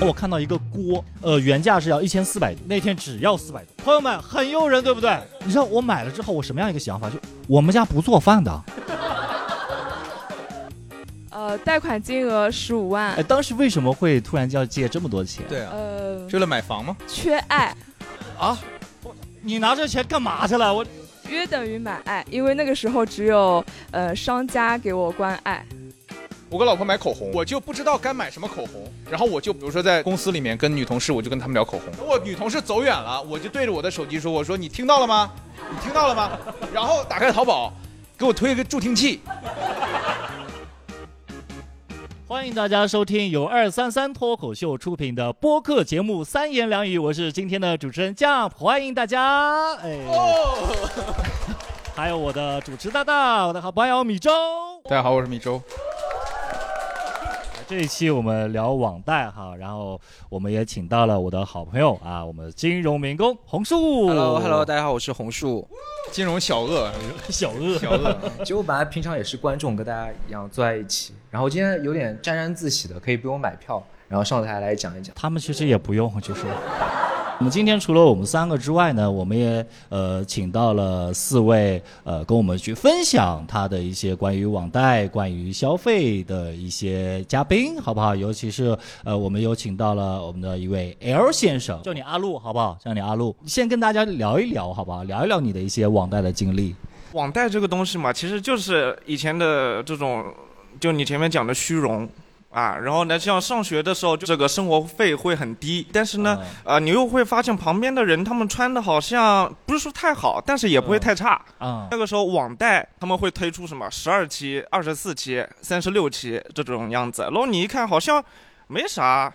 我看到一个锅，呃，原价是要一千四百，那天只要四百多。朋友们，很诱人，对不对？你知道我买了之后，我什么样一个想法？就我们家不做饭的。呃，贷款金额十五万哎，。当时为什么会突然就要借这么多钱？对啊，呃，是为了买房吗？缺爱啊，你拿这钱干嘛去了？我约等于买爱，因为那个时候只有呃商家给我关爱。我跟老婆买口红，我就不知道该买什么口红，然后我就比如说在公司里面跟女同事，我就跟他们聊口红。我女同事走远了，我就对着我的手机说：“我说你听到了吗？你听到了吗？” 然后打开淘宝，给我推一个助听器。欢迎大家收听由二三三脱口秀出品的播客节目《三言两语》，我是今天的主持人 Jump，欢迎大家。哎，还有我的主持搭档，我的好朋友米粥。大家好，我是米粥。这一期我们聊网贷哈，然后我们也请到了我的好朋友啊，我们金融民工红树。Hello，Hello，大家好，我是红树。金融小鳄，小鳄，小鳄。其实我本来平常也是观众，跟大家一样坐在一起，然后今天有点沾沾自喜的，可以不用买票，然后上台来讲一讲。他们其实也不用，就是。我们今天除了我们三个之外呢，我们也呃请到了四位呃跟我们去分享他的一些关于网贷、关于消费的一些嘉宾，好不好？尤其是呃我们有请到了我们的一位 L 先生，叫你阿路，好不好？叫你阿路，先跟大家聊一聊，好不好？聊一聊你的一些网贷的经历。网贷这个东西嘛，其实就是以前的这种，就你前面讲的虚荣。啊，然后呢，像上学的时候，就这个生活费会很低，但是呢，呃，你又会发现旁边的人他们穿的好像不是说太好，但是也不会太差。啊，那个时候网贷他们会推出什么十二期、二十四期、三十六期这种样子，然后你一看好像没啥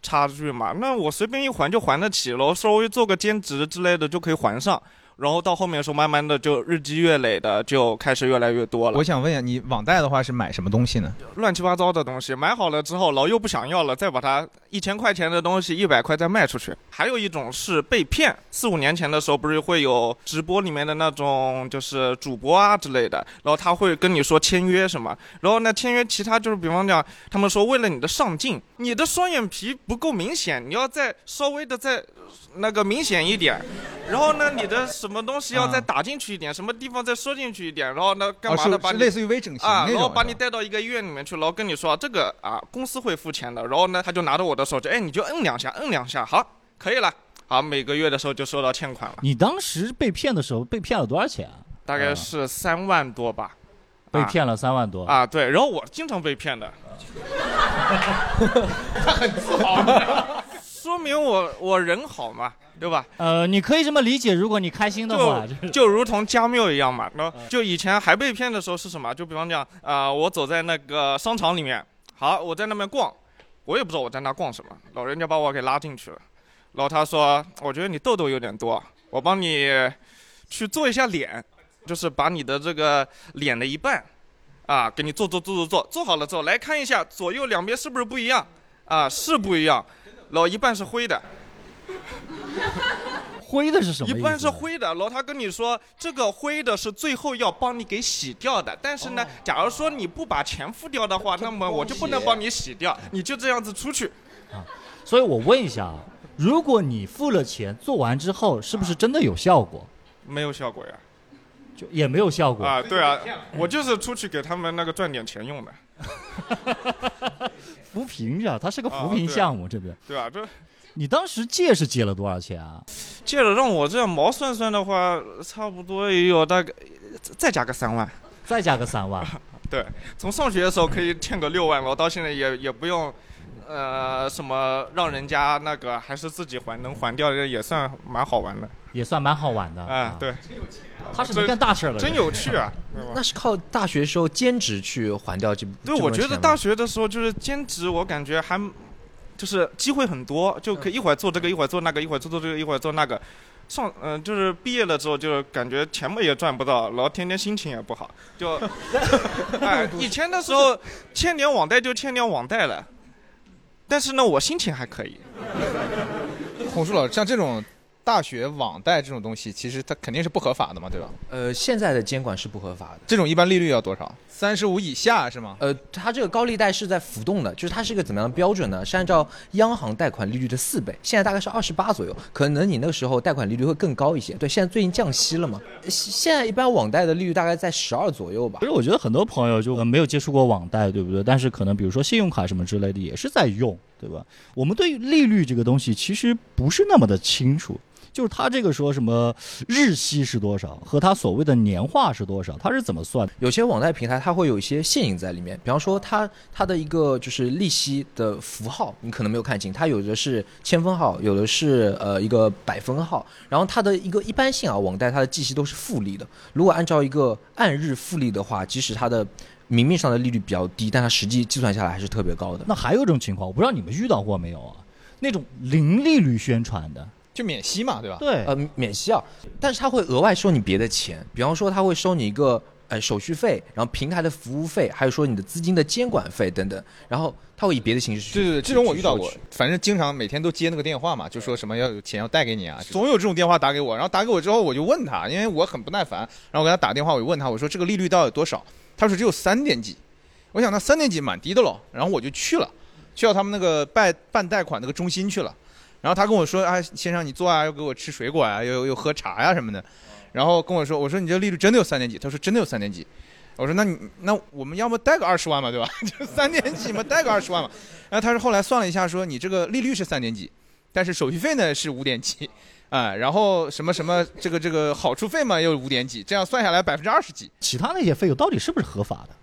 差距嘛，那我随便一还就还得起了，稍微做个兼职之类的就可以还上。然后到后面的时候，慢慢的就日积月累的就开始越来越多了。我想问一下，你网贷的话是买什么东西呢？乱七八糟的东西，买好了之后，然后又不想要了，再把它一千块钱的东西一百块再卖出去。还有一种是被骗，四五年前的时候不是会有直播里面的那种就是主播啊之类的，然后他会跟你说签约什么，然后那签约其他就是比方讲，他们说为了你的上镜，你的双眼皮不够明显，你要再稍微的再那个明显一点，然后呢你的什么东西要再打进去一点，什么地方再缩进去一点，然后呢干嘛哦的把类似于微整形啊，然后把你带到一个医院里面去，然后跟你说这个啊公司会付钱的，然后呢他就拿着我的手机哎你就摁两下，摁两下，好可以了，好每个月的时候就收到欠款了，你当时被骗的时候被骗了多少钱啊？大概是三万多吧。被骗了三万多。啊，对，然后我经常被骗的，他很自豪。说明我我人好嘛，对吧？呃，你可以这么理解，如果你开心的话，就就如同加缪一样嘛。然后就以前还被骗的时候是什么？就比方讲，啊、我走在那个商场里面，好，我在那边逛，我也不知道我在那逛什么，老人家把我给拉进去了，然后他说，我觉得你痘痘有点多，我帮你去做一下脸，就是把你的这个脸的一半，啊，给你做做做做做，做好了之后来看一下左右两边是不是不一样，啊，是不一样，然后一半是灰的。灰的是什么？一半是灰的，然后他跟你说这个灰的是最后要帮你给洗掉的，但是呢，假如说你不把钱付掉的话，那么我就不能帮你洗掉，你就这样子出去。啊所以我问一下啊，如果你付了钱，做完之后是不是真的有效果？没有效果呀。就也没有效果啊，对啊，我就是出去给他们那个赚点钱用的。扶贫啊，它是个扶贫项目，这边。对啊，这你当时借是借了多少钱啊？借了让我这样毛算算的话，差不多也有大概再加个三万。再加个三万。对，从上学的时候可以欠个六万，我到现在也也不用，呃，什么让人家那个，还是自己还，能还掉也算蛮好玩的。也算蛮好玩的。啊，对，他是能干大事的，真有趣啊！那是靠大学时候兼职去还掉这对，我觉得大学的时候就是兼职，我感觉还就是机会很多，就可以一会儿做这个，一会儿做那个，一会儿做做这个，一会儿做那个。上嗯、呃，就是毕业了之后，就是感觉钱嘛也赚不到，然后天天心情也不好，就 哎，以前的时候欠点网贷就欠点网贷了，但是呢，我心情还可以。孔树老师，像这种大学网贷这种东西，其实它肯定是不合法的嘛，对吧？呃，现在的监管是不合法的。这种一般利率要多少？三十五以下是吗？呃，它这个高利贷是在浮动的，就是它是一个怎么样的标准呢？是按照央行贷款利率的四倍，现在大概是二十八左右，可能你那个时候贷款利率会更高一些。对，现在最近降息了嘛，现现在一般网贷的利率大概在十二左右吧其。实我觉得很多朋友就呃没有接触过网贷，对不对？但是可能比如说信用卡什么之类的也是在用，对吧？我们对于利率这个东西其实不是那么的清楚。就是他这个说什么日息是多少，和他所谓的年化是多少，他是怎么算的？有些网贷平台它会有一些陷阱在里面，比方说它它的一个就是利息的符号，你可能没有看清，它有的是千分号，有的是呃一个百分号，然后它的一个一般性啊，网贷它的计息都是复利的。如果按照一个按日复利的话，即使它的明面上的利率比较低，但它实际计算下来还是特别高的。那还有一种情况，我不知道你们遇到过没有啊？那种零利率宣传的，就免息嘛，对吧？对，呃，免息啊，但是他会额外收你别的钱，比方说他会收你一个呃手续费，然后平台的服务费，还有说你的资金的监管费等等，然后他会以别的形式去对对对，这种我遇到过反正经常每天都接那个电话嘛，就说什么要有钱要贷给你啊，总有这种电话打给我，然后打给我之后我就问他，因为我很不耐烦，然后我给他打电话，我就问他，我说这个利率到底多少？他说只有三点几，我想那三点几蛮低的喽，然后我就去了，去到他们那个办办贷款那个中心去了，然后他跟我说，啊先生你坐啊，要给我吃水果啊，又又喝茶呀、什么的，然后跟我说，我说你这利率真的有三点几？他说真的有三点几。我说那你那我们要么贷个二十万嘛，对吧？就三点几嘛，贷个二十万嘛。然后他说后来算了一下，说你这个利率是三点几，但是手续费呢是五点几，啊、然后什么什么这个这个好处费嘛又五点几，这样算下来百分之二十几。其他那些费用到底是不是合法的？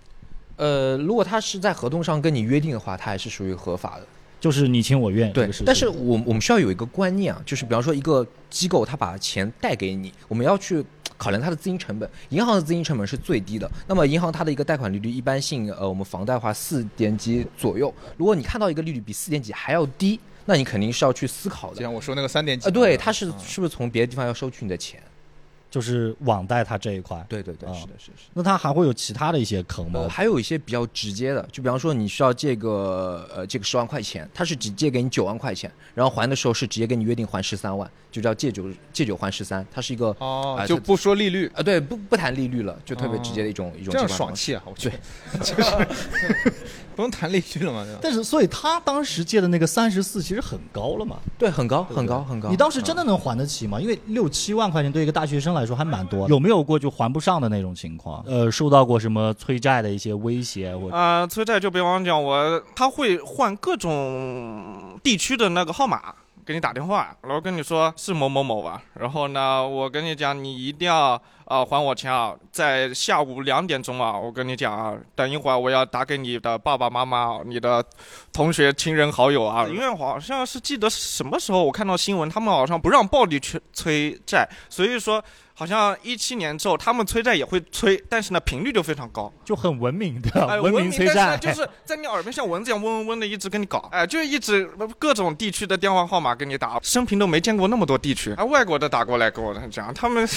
呃，如果他是在合同上跟你约定的话，他还是属于合法的。就是你情我愿对但是我我们需要有一个观念啊，就是比方说一个机构他把钱贷给你，我们要去考量它的资金成本。银行的资金成本是最低的，那么银行它的一个贷款利率一般性，呃，我们房贷的话四点几左右。如果你看到一个利率比四点几还要低，那你肯定是要去思考的。就像我说那个三点几呃，对，吧它是嗯是不是从别的地方要收取你的钱？就是网贷它这一块，对对对，啊是的，是的。是的那它还会有其他的一些坑吗呃，？还有一些比较直接的，就比方说你需要借个呃借个十万块钱，他是只借给你九万块钱，然后还的时候是直接跟你约定还十三万，就叫借酒借酒还十三，它是一个哦就不说利率，啊对不不谈利率了，就特别直接的一种、一种这样。爽气啊！我觉得 就是 不用谈利率了嘛，对吧？但是，所以他当时借的那个三十四其实很高了嘛，对，很高很高很高。你当时真的能还得起吗？因为六七万块钱对一个大学生来说还蛮多。有没有过就还不上的那种情况？呃，受到过什么催债的一些威胁？我啊、催债就比方讲我，他会换各种地区的那个号码给你打电话，然后跟你说是某某某吧，然后呢，我跟你讲，你一定要啊、还我钱啊，在下午两点钟啊，我跟你讲啊，等一会儿我要打给你的爸爸妈妈、你的同学、亲人、好友啊，因为好像是记得什么时候我看到新闻，他们好像不让暴力催催债，所以说好像一七年之后他们催债也会催，但是呢频率就非常高。就很文明的、哎，文明明催债，但是就是在你耳边像蚊子一样嗡嗡嗡的一直跟你搞，哎，就是一直各种地区的电话号码跟你打，生平都没见过那么多地区，啊，外国的打过来跟我讲，他们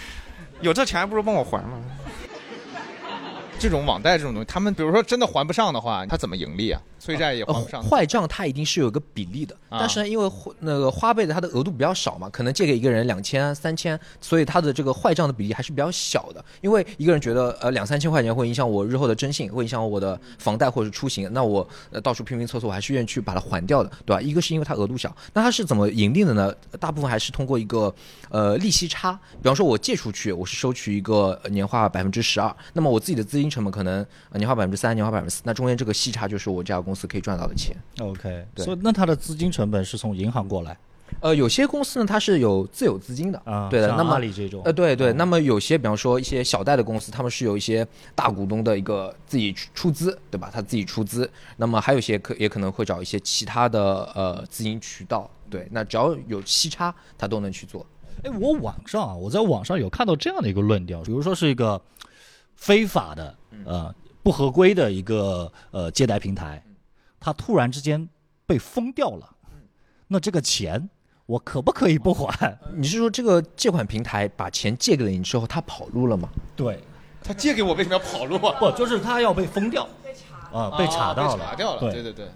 有这钱还不如帮我还呢。这种网贷这种东西，他们比如说真的还不上的话，他怎么盈利啊？催债也还呃不上。坏账它一定是有一个比例的，啊但是呢，因为那个花呗的它的额度比较少嘛，可能借给一个人两千、三千，所以它的这个坏账的比例还是比较小的。因为一个人觉得呃两三千块钱会影响我日后的征信，会影响我的房贷或者是出行，那我呃到处拼拼凑凑，我还是愿意去把它还掉的，对吧？一个是因为它额度小，那它是怎么盈利的呢？大部分还是通过一个呃利息差，比方说我借出去，我是收取一个呃年化百分之十二，那么我自己的资金成本可能呃年化百分之三、年化百分之四，那中间这个息差就是我这家公司可以赚到的钱。OK，对所以那它的资金成本是从银行过来呃，有些公司呢，它是有自有资金的，啊？对的。那么阿里这种，呃，对对，嗯那么有些，比方说一些小贷的公司，他们是有一些大股东的一个自己出出资，对吧？他自己出资。那么还有一些可也可能会找一些其他的呃资金渠道，对。那只要有息差，他都能去做。哎，我网上啊，我在网上有看到这样的一个论调，比如说是一个非法的呃不合规的一个呃借贷平台，它突然之间被封掉了，那这个钱我可不可以不还？你是说这个借款平台把钱借给了你之后，他跑路了吗？对，他借给我为什么要跑路啊？不就是他要被封掉？啊，被查到了，查掉了。对对对对，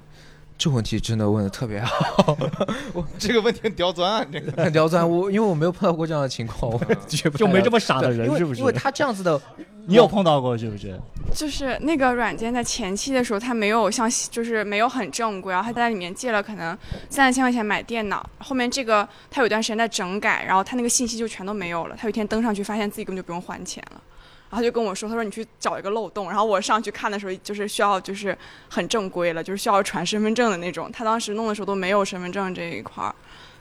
这问题真的问的特别好，我这个问题很刁钻啊，这个很刁钻。我因为我没有碰到过这样的情况，我 就没这么傻的对因为人是不是因为他这样子的，你有碰到过是不是？就是那个软件在前期的时候，它没有像就是没有很正规，然后他在里面借了可能三四千块钱买电脑，后面这个他有段时间在整改，然后他那个信息就全都没有了。他有一天登上去，发现自己根本就不用还钱了，然后就跟我说，他说你去找一个漏洞，然后我上去看的时候，就是需要就是很正规了，就是需要传身份证的那种。他当时弄的时候都没有身份证这一块儿，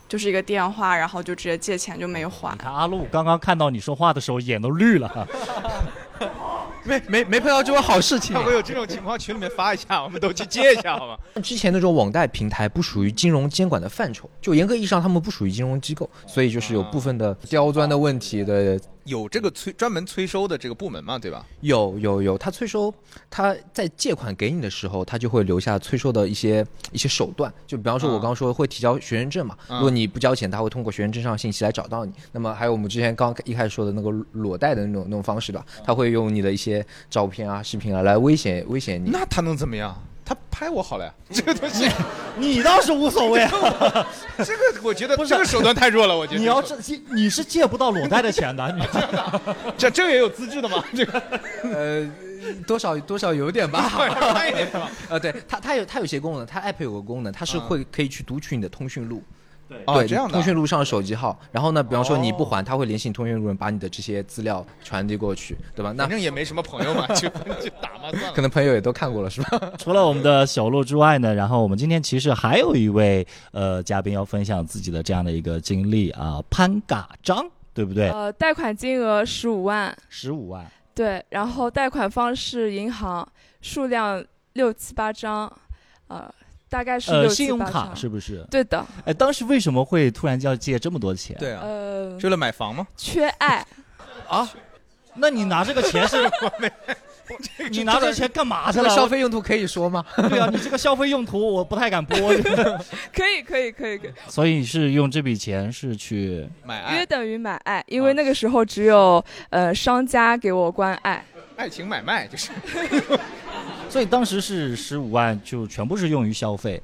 就是一个电话，然后就直接借钱就没还你。看阿路刚刚看到你说话的时候眼都绿了，没没没碰到这种好事情如。果有这种情况，群里面发一下，我们都去接一下，好吗？之前那种网贷平台不属于金融监管的范畴，就严格意义上他们不属于金融机构，所以就是有部分的刁钻的问题的。有这个催专门催收的这个部门嘛，对吧？有有有，他催收，他在借款给你的时候，他就会留下催收的一些一些手段。就比方说，我嗯刚刚说会提交学生证嘛，嗯如果你不交钱，他会通过学生证上信息来找到你。那么还有我们之前刚一开始说的那个裸贷的那种那种方式吧，他会用你的一些照片啊、视频啊来威胁威胁你。那他能怎么样？他拍我好了呀，这个东西，你倒是无所谓啊。这个我觉得 不是这个手段太弱了，我觉得你要是借你是借不到裸贷的钱的，你这这个也有资质的吗？这个呃，多少多少有点吧。呃，对，它它有它有些功能，它 app 有个功能，它是嗯会可以去读取你的通讯录。哦，对，这样的通讯录上的手机号，然后呢，比方说你不哦还，他会联系你通讯录人，把你的这些资料传递过去，对吧？那反正也没什么朋友嘛，就就打嘛，算了。可能朋友也都看过了，是吧？除了我们的小鹿之外呢，然后我们今天其实还有一位呃嘉宾要分享自己的这样的一个经历啊，潘嘎章，对不对？呃，贷款金额十五万，十五万，对，然后贷款方式银行，数量六七八张，呃，大概是呃，信用卡。是不是？对的，哎，当时为什么会突然要借这么多钱？，对啊，呃，是为了买房吗？缺爱，啊那你拿这个钱是？你拿这个钱干嘛去了？这个消费用途可以说吗？对啊，你这个消费用途我不太敢播，可以，可以，可以，可以，所以是用这笔钱是去买爱，约等于买爱，因为那个时候只有呃商家给我关爱，爱情买卖就是所以当时是十五万，就全部是用于消费，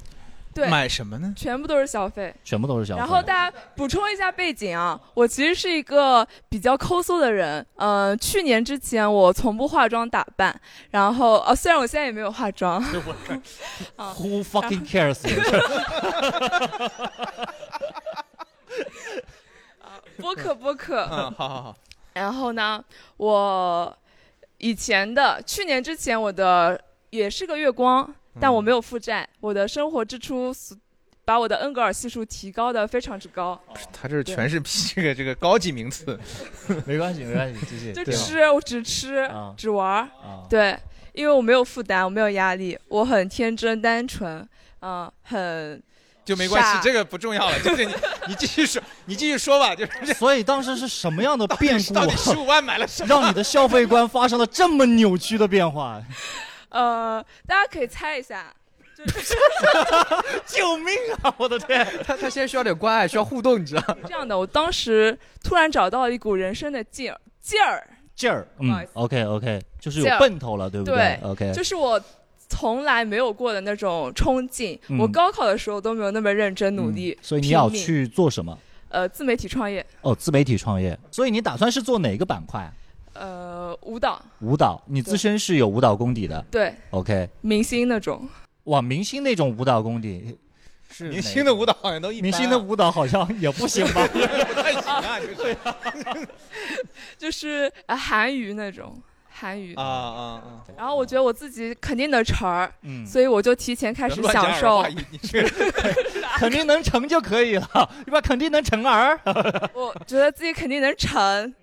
对，买什么呢？全部都是消费。全部都是消费。然后大家补充一下背景啊，我其实是一个比较抠搜的人。呃，去年之前我从不化妆打扮，然后呃，虽然我现在也没有化妆，啊 Who fucking cares？播客播客。嗯，好好好，然后呢，我以前的去年之前我的也是个月光，但我没有负债，我的生活支出把我的恩格尔系数提高的非常之高，他这全是 这个这个高级名词，没关系，没关系，继续。就吃，我只吃啊。只玩儿。啊，对，因为我没有负担，我没有压力，我很天真单纯，嗯、很就没关系，这个不重要了，就是你你继续说，你继续说吧，就是所以当时是什么样的变故到底十五万买了什么？让你的消费观发生了这么扭曲的变化？呃，大家可以猜一下，就是 救命啊！我的天！他他现在需要点关爱，需要互动，你知道？这样的。我当时突然找到了一股人生的劲儿，劲儿，劲儿，嗯，OK OK，就是有奔头了，对不对 OK，就是我从来没有过的那种冲劲。嗯我高考的时候都没有那么认真努力，嗯所以你要去做什么？呃自媒体创业，哦，自媒体创业。所以你打算是做哪个板块？呃舞蹈，舞蹈，你自身是有舞蹈功底的对，OK。明星那种。哇，明星那种舞蹈功底是明星的舞蹈好像都一般啊明星的舞蹈好像也不行吧？不太行啊，就是就是呃韩语那种韩语啊，啊啊，然后我觉得我自己肯定能成儿，嗯，所以我就提前开始享受。肯定能成就可以了，对吧？肯定能成儿。我觉得自己肯定能成，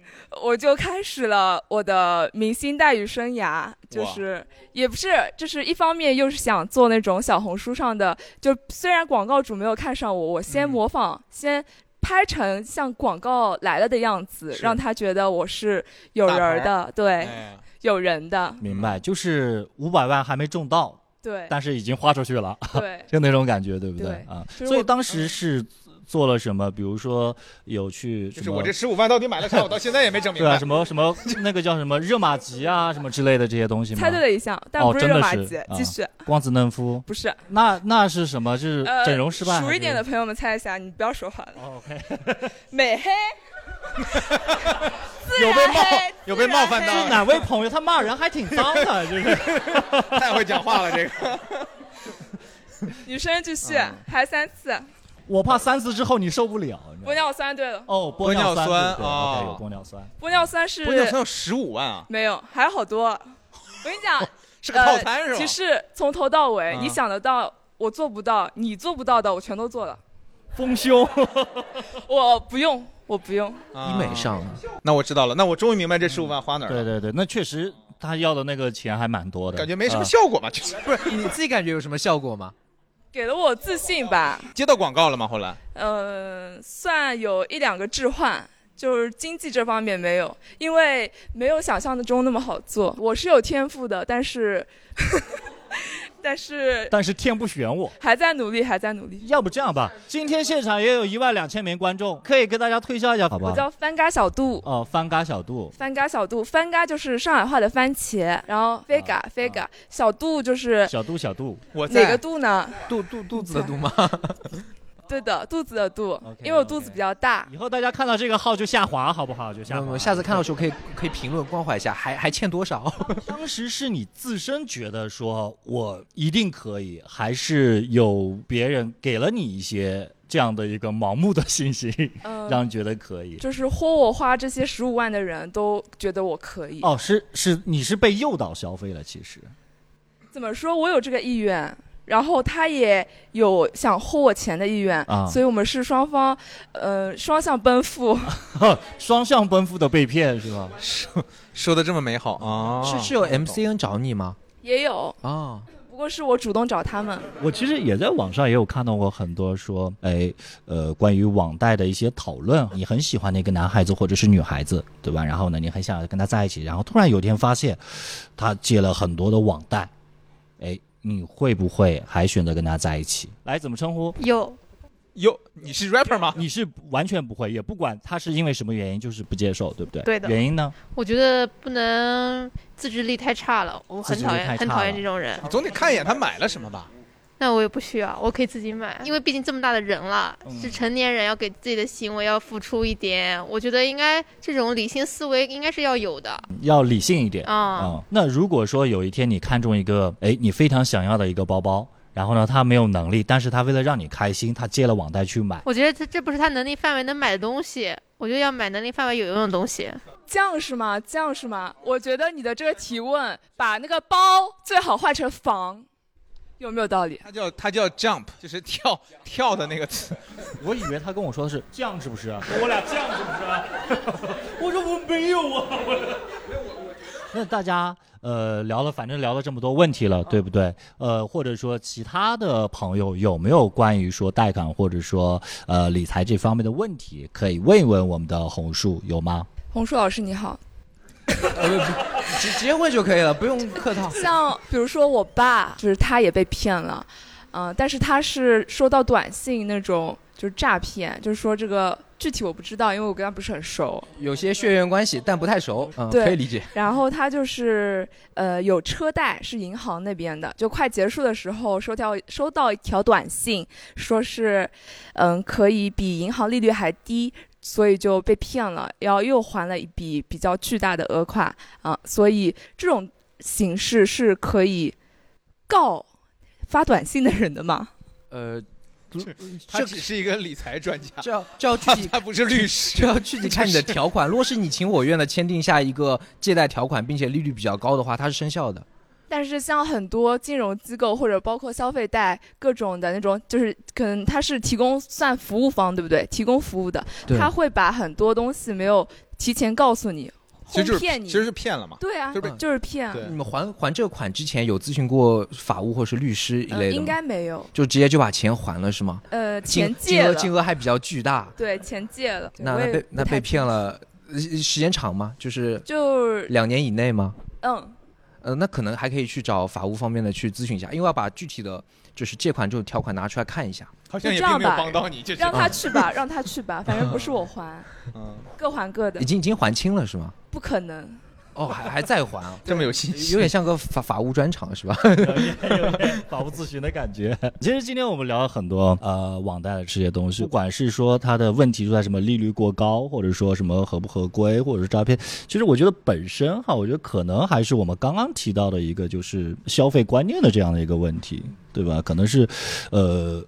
我就开始了我的明星待遇生涯。就是也不是，就是一方面又是想做那种小红书上的，就虽然广告主没有看上我，我先嗯模仿，先拍成像广告来了的样子，让他觉得我是有人儿的，对，哎有人的，明白，就是五百万还没中到，对，但是已经花出去了，对。就那种感觉，对不对啊？所以当时是做了什么？比如说有去就是我这十五万到底买了啥，我到现在也没整明对啊，白什。么什么那个叫什么热玛吉啊，什么之类的这些东西吗？猜对了一项，但不是哦真的是热玛吉。啊继续，光子嫩肤，不是。那那是什么？是呃，整容失败？熟一点的朋友们猜一下，你不要说话了。哦 OK，美黑，有被冒黑有被冒犯到是哪位朋友他骂人还挺脏的，就是。太会讲话了，这个。女生继续，嗯还三次。我怕三次之后你受不了。玻尿酸对了，哦，玻尿酸啊对对哦 OK，有玻尿酸。玻尿酸是玻尿酸有十五万啊，没有，还有好多。我跟你讲，是个套餐是吧？呃其实从头到尾，嗯你想得到，我做不到，你做不到的，我全都做了。丰胸，我不用，我不用。啊医美上，那我知道了，那我终于明白这十五万花哪儿了。对对对，那确实他要的那个钱还蛮多的，感觉没什么啊效果嘛，就是不是 你自己感觉有什么效果吗？给了我自信吧，接到广告了吗？后来呃，算有一两个置换，就是经济这方面没有，因为没有想象的中那么好做。我是有天赋的，但是，但是但是天不选我。还在努力，还在努力。要不这样吧，今天现场也有一万两千名观众，可以跟大家推销一下，好不我？叫番嘎小杜，哦，翻嘎小杜，番嘎小杜，番嘎就是上海话的番茄，然后 vega、vega，小杜就是小杜小杜，我哪个杜呢？肚肚肚子的肚吗？对的，肚子的肚因为我肚子比较大。以后大家看到这个号就下滑，好不好？就下滑。我下次看到的时候可以可以评论关怀一下，还还欠多少？当时是你自身觉得说我一定可以，还是有别人给了你一些这样的一个盲目的信心，嗯、让你觉得可以？就是豁我花这些十五万的人都觉得我可以。哦，是是，你是被诱导消费了，其实。怎么说？我有这个意愿，然后他也有想薅我钱的意愿，啊所以我们是双方，呃，双向奔赴。双向奔赴的被骗是吧？说的这么美好啊，是是有 MCN 找你吗？也有，啊，不过是我主动找他们。我其实也在网上也有看到过很多说，哎，呃，关于网贷的一些讨论。你很喜欢那个男孩子或者是女孩子，对吧？然后呢，你很想跟他在一起，然后突然有一天发现，他借了很多的网贷，哎，你会不会还选择跟他在一起？来，怎么称呼？有有，你是 rapper 吗？你是完全不会，也不管他是因为什么原因，就是不接受，对不对？对的原因呢？我觉得不能自制力太差了，我很讨厌很讨厌这种人。你总得看一眼他买了什么吧？那我也不需要，我可以自己买，因为毕竟这么大的人了，嗯是成年人，要给自己的行为要付出一点。我觉得应该这种理性思维应该是要有的要理性一点啊。啊、那如果说有一天你看中一个，哎，你非常想要的一个包包，然后呢，他没有能力，但是他为了让你开心，他借了网贷去买。我觉得这这不是他能力范围能买的东西，我觉得要买能力范围有用的东西。这样是吗？这样是吗？我觉得你的这个提问，把那个包最好换成房，有没有道理？他叫他叫 jump，就是跳跳的那个词。我以为他跟我说的是这样，是不是？我俩这样是不是？我说我没有啊，我那大家呃聊了，反正聊了这么多问题了，对不对？呃，或者说其他的朋友有没有关于说贷款或者说呃理财这方面的问题，可以问一问我们的红树，有吗？红树老师你好，直直接问就可以了，不用客套。像比如说我爸，就是他也被骗了，嗯、但是他是收到短信那种就是诈骗，就是说这个具体我不知道，因为我跟他不是很熟。有些血缘关系，但不太熟，嗯，对可以理解。然后他就是呃有车贷是银行那边的，就快结束的时候收条收到一条短信，说是嗯可以比银行利率还低，所以就被骗了，然后又还了一笔比较巨大的额款啊，所以这种形式是可以告发短信的人的吗？呃，他只是一个理财专家，这要这要具 体他他不是律师。这要具体看你的条款。如果是你情我愿的签订下一个借贷条款，并且利率比较高的话，它是生效的。但是像很多金融机构或者包括消费贷各种的那种，就是可能它是提供算服务方，对不对？提供服务的，他会把很多东西没有提前告诉你，其实就是哄骗你。其实是骗了嘛。对啊，就是被就是骗。对你们还还这个款之前有咨询过法务或是律师一嗯，类的吗？应该没有。就直接就把钱还了是吗？呃，钱借了，金额金额还比较巨大。对，钱借了。那那被那被骗了，呃时间长吗？就是就两年以内吗？嗯，呃，那可能还可以去找法务方面的去咨询一下，因为要把具体的就是借款这种条款拿出来看一下。好像也并没有就这样吧帮到你，这是让他去吧，让他去吧，反正不是我还，嗯，各还各的已，经已经还清了是吗？不可能。哦，还还在还啊，这么有信心，有点像个法法务专场是吧？有点法务咨询的感觉。其实今天我们聊了很多呃网贷的这些东西，不管是说它的问题出在什么利率过高，或者说什么合不合规，或者是诈骗，其实我觉得本身哈，我觉得可能还是我们刚刚提到的一个就是消费观念的这样的一个问题，对吧？可能是呃。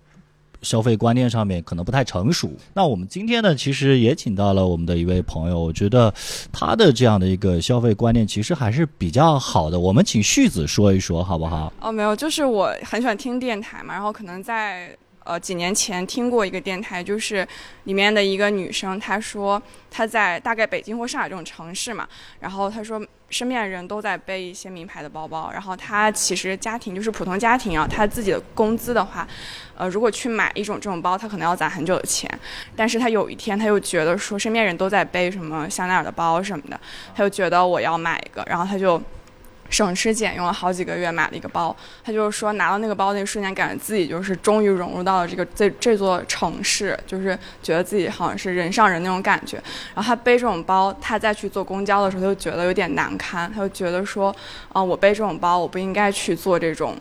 消费观念上面可能不太成熟。那我们今天呢，其实也请到了我们的一位朋友，我觉得他的这样的一个消费观念其实还是比较好的。我们请旭子说一说，好不好？哦，没有，就是我很喜欢听电台嘛，然后可能在呃几年前听过一个电台，就是里面的一个女生，她说她在大概北京或上海这种城市嘛，然后她说身边的人都在背一些名牌的包包，然后她其实家庭就是普通家庭啊，她自己的工资的话，呃，如果去买一种这种包，她可能要攒很久的钱，但是她有一天她又觉得说身边人都在背什么香奈儿的包什么的，她就觉得我要买一个，然后她就。省吃俭用了好几个月买了一个包，他就是说拿到那个包那瞬间，感觉自己就是终于融入到了这个这这座城市，就是觉得自己好像是人上人那种感觉。然后他背这种包，他再去坐公交的时候，他就觉得有点难堪，他就觉得说，啊、我背这种包，我不应该去做这种。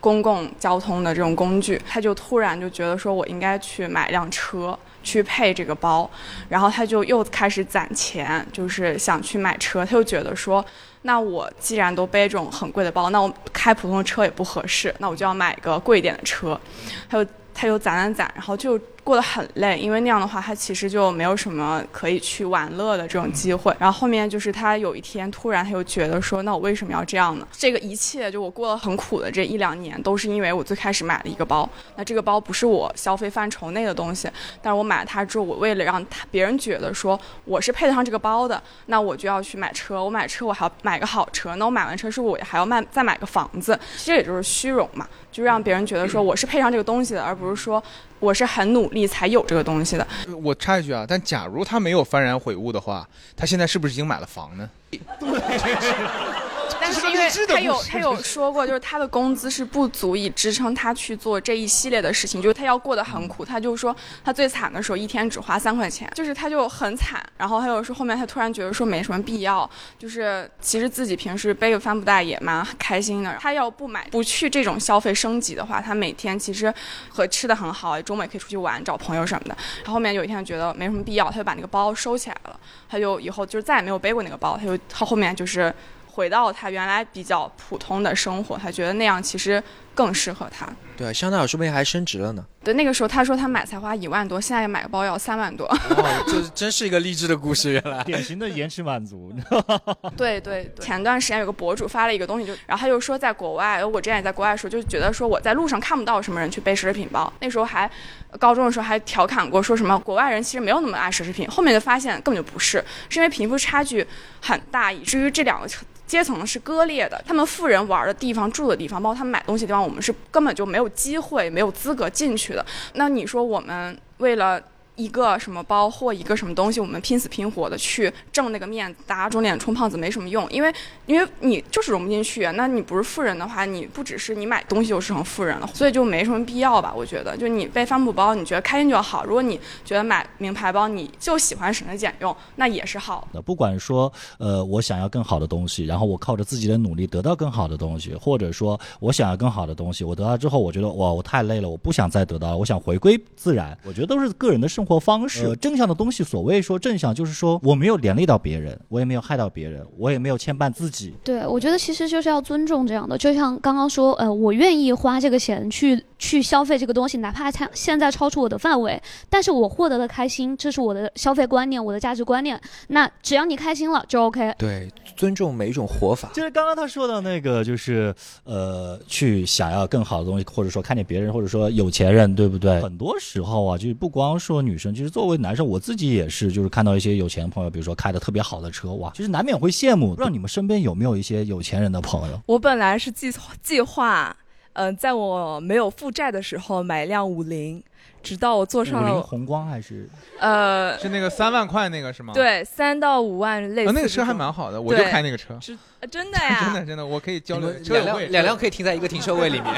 公共交通的这种工具，他就突然就觉得说，我应该去买辆车去配这个包，然后他就又开始攒钱，就是想去买车。他又觉得说，那我既然都背这种很贵的包，那我开普通的车也不合适，那我就要买个贵一点的车。他又他又攒攒攒，然后就过得很累，因为那样的话，他其实就没有什么可以去玩乐的这种机会。然后后面就是他有一天突然他又觉得说，那我为什么要这样呢？这个一切就我过得很苦的这一两年，都是因为我最开始买了一个包，那这个包不是我消费范畴内的东西，但是我买了它之后，我为了让他别人觉得说我是配得上这个包的，那我就要去买车。我买车我还要买个好车，那我买完车是不是我还要卖再买个房子？这也就是虚荣嘛，就让别人觉得说我是配上这个东西的，而不是说我是很努力才有这个东西的。我插一句啊，但假如他没有幡然悔悟的话，他现在是不是已经买了房呢？但是因为他有他有说过，就是他的工资是不足以支撑他去做这一系列的事情，就是他要过得很苦。他就说他最惨的时候一天只花三块钱，就是他就很惨。然后还有说后面他突然觉得说没什么必要，就是其实自己平时背个帆布袋也蛮开心的。他要不买不去这种消费升级的话，他每天其实和吃的很好，周末也可以出去玩找朋友什么的。然后后面有一天觉得没什么必要，他就把那个包收起来了。他就以后就是再也没有背过那个包，他就他后面就是。回到他原来比较普通的生活，他觉得那样其实更适合他。对，香奈儿说不定还升值了呢。对，那个时候他说他买才花一万多，现在买个包要三万多。哦，这真是一个励志的故事，原来。典型的延迟满足。对对对。前段时间有个博主发了一个东西，就然后他就说在国外，我之前也在国外的时候，就觉得说我在路上看不到什么人去背奢侈品包。那时候还高中的时候还调侃过，说什么国外人其实没有那么爱奢侈品。后面就发现根本就不是，是因为贫富差距很大，以至于这两个。阶层是割裂的，他们富人玩的地方、住的地方，包括他们买东西的地方，我们是根本就没有机会、没有资格进去的。那你说我们为了一个什么包或一个什么东西，我们拼死拼活的去挣那个面子，打肿脸充胖子没什么用，因为因为你就是融不进去。那你不是富人的话，你不只是你买东西就成富人了，所以就没什么必要吧？我觉得，就你背帆布包，你觉得开心就好。如果你觉得买名牌包，你就喜欢省着俭用，那也是好。那不管说，呃，我想要更好的东西，然后我靠着自己的努力得到更好的东西，或者说我想要更好的东西，我得到之后，我觉得哇，我太累了，我不想再得到了，我想回归自然。我觉得都是个人的生活方式。呃、正向的东西，所谓说正向，就是说我没有连累到别人，我也没有害到别人，我也没有牵绊自己。对，我觉得其实就是要尊重这样的，就像刚刚说，呃，我愿意花这个钱去去消费这个东西，哪怕它现在超出我的范围，但是我获得的开心，这是我的消费观念，我的价值观念。那只要你开心了就 OK。对，尊重每一种活法。就是刚刚他说的那个，就是呃，去想要更好的东西，或者说看见别人，或者说有钱人，对不对？很多时候啊，就是不光说女生，其实作为男生，我自己也是，就是看到一些有钱的朋友，比如说开的特别好的车，哇，其实难免会羡慕。不知道你们身边有没有一些有钱人的朋友？我本来是计计划。嗯、在我没有负债的时候买一辆五菱，直到我坐上了五菱宏光还是呃，是那个三万块那个是吗？对，三到五万类那个车还蛮好的，我就开那个车，是呃真的呀，真的真的，我可以交流们两辆两辆可以停在一个停车位里面。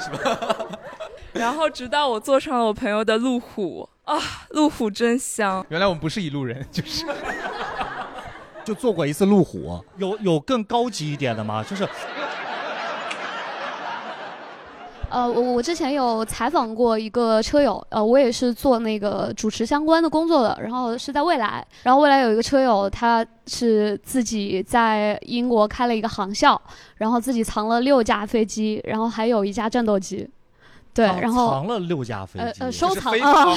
是 吧 然后直到我坐上了我朋友的路虎啊，路虎真香。原来我们不是一路人，就是 就坐过一次路虎，有有更高级一点的吗？就是呃，我我之前有采访过一个车友，呃，我也是做那个主持相关的工作的，然后是在未来，然后未来有一个车友，他是自己在英国开了一个航校，然后自己藏了六架飞机，然后还有一架战斗机，对，啊然后藏了六架飞机，呃呃 收藏啊，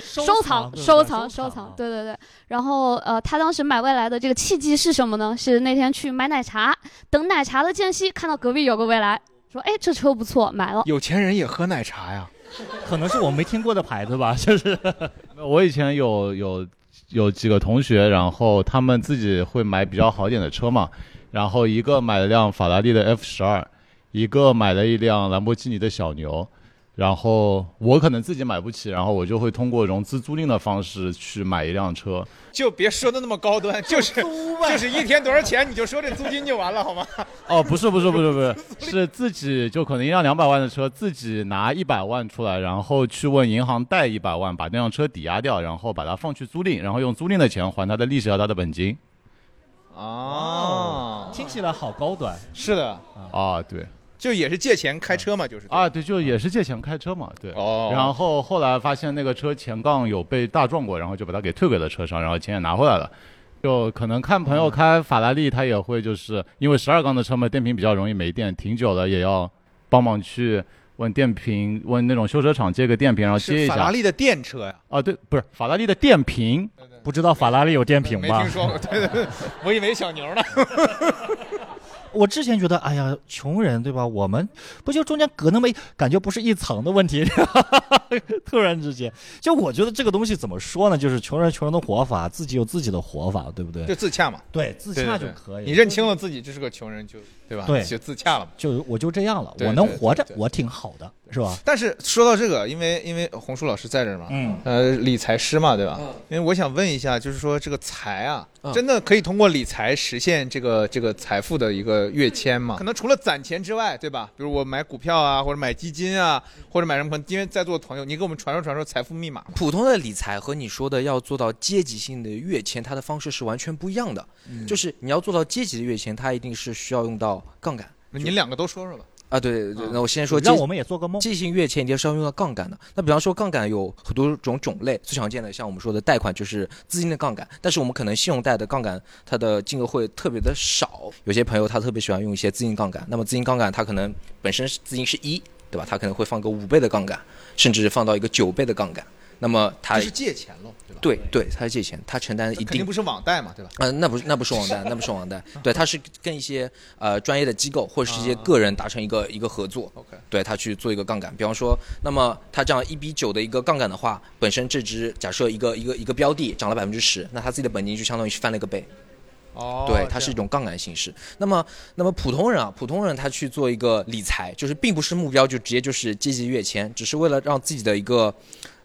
收收藏收藏收收藏，对对对。然后呃，他当时买未来的这个契机是什么呢？是那天去买奶茶，等奶茶的间隙，看到隔壁有个未来，说哎这车不错，买了。有钱人也喝奶茶呀。可能是我没听过的牌子吧，就是 我以前有有有几个同学，然后他们自己会买比较好点的车嘛，然后一个买了辆法拉利的 F 十二，一个买了一辆兰博基尼的小牛，然后我可能自己买不起，然后我就会通过融资租赁的方式去买一辆车。就别说的那么高端，就是 就是一天多少钱，你就说这租金就完了，好吗？哦，不是不是不是不是，是自己就可能一辆两百万的车，自己拿一百万出来，然后去问银行贷一百万，把那辆车抵押掉，然后把它放去租赁，然后用租赁的钱还它的利息和它的本金。哦，听起来好高端。是的，啊，对。就也是借钱开车嘛，就是啊，对，就也是借钱开车嘛，对。哦然后后来发现那个车前杠有被大撞过，然后就把它给退给了车上，然后钱也拿回来了。就可能看朋友开法拉利，他也会就是因为十二缸的车嘛，电瓶比较容易没电，停久了也要帮忙去问电瓶，问那种修车厂借个电瓶，然后接一下。法拉利的电车呀。啊，对，不是法拉利的电瓶，不知道法拉利有电瓶吗没听？说过，对对对，我以为小牛呢。我之前觉得，哎呀，穷人对吧？我们不就中间隔那么一，感觉不是一层的问题，突然之间，就我觉得这个东西怎么说呢？就是穷人穷人的活法，自己有自己的活法，对不对？就自洽嘛，对，自洽就可以。你认清了自己就是个穷人就，对吧？对就自洽了嘛。就我就这样了，我能活着我挺好的，是吧？但是说到这个，因为因为红叔老师在这儿嘛，嗯呃，理财师嘛，对吧？嗯因为我想问一下，就是说这个财啊，嗯真的可以通过理财实现这个这个财富的一个跃迁吗？可能除了攒钱之外，对吧？比如我买股票啊，或者买基金啊，或者买什么？因为在座的朋友，你给我们传授传授财富密码。普通的理财和你说的要做到阶级性的跃迁，它的方式是完全不一样的。嗯就是你要做到阶级的跃迁，它一定是需要用到杠杆那您两个都说说吧。啊。对对对，那我先说阶让我们也做个梦。阶级性跃迁一定是要用到杠杆的。那比方说杠杆有很多种种类，最常见的像我们说的贷款就是资金的杠杆，但是我们可能信用贷的杠杆它的金额会特别的少。有些朋友他特别喜欢用一些资金杠杆，那么资金杠杆它可能本身是资金是一，对吧？它可能会放个五倍的杠杆，甚至放到一个九倍的杠杆。那么它这是借钱喽，对吧？对对，他是借钱，他承担一定这肯定不是网贷嘛，对吧？呃，那不是那不是网贷，那不是网贷，对，他是跟一些呃专业的机构或者是一些个人达成一个一个合作，OK 对他去做一个杠杆。比方说，那么他这样一比九的一个杠杆的话，本身这只假设一个一个一个标的涨了百分之十，那他自己的本金就相当于是翻了一个倍。哦对，它是一种杠杆形式。那么，那么普通人啊，普通人他去做一个理财，就是并不是目标就直接就是阶级跃迁，只是为了让自己的一个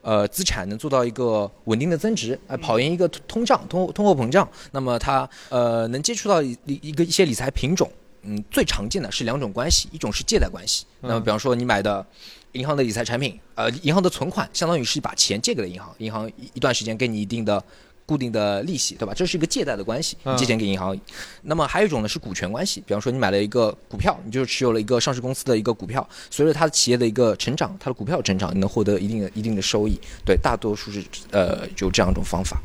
呃资产能做到一个稳定的增值，呃，跑赢一个通胀、通通货膨胀。那么它呃能接触到一一个一些理财品种，嗯，最常见的是两种关系，一种是借贷关系。那么比方说你买的。银行的理财产品，呃，银行的存款相当于是把钱借给了银行，银行一一段时间给你一定的固定的利息，对吧？这是一个借贷的关系，你借钱给银行。那么还有一种呢是股权关系，比方说你买了一个股票，你就持有了一个上市公司的一个股票，随着它的企业的一个成长，它的股票成长，你能获得一定的一定的收益。对，大多数是呃就这样一种方法。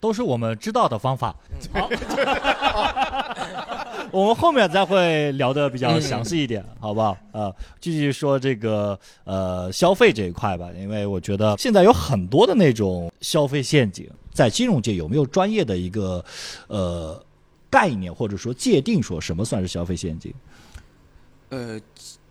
都是我们知道的方法。好，我们后面再会聊的比较详细一点，好不好？呃，继续说这个呃消费这一块吧，因为我觉得现在有很多的那种消费陷阱，在金融界有没有专业的一个呃概念或者说界定，说什么算是消费陷阱？呃，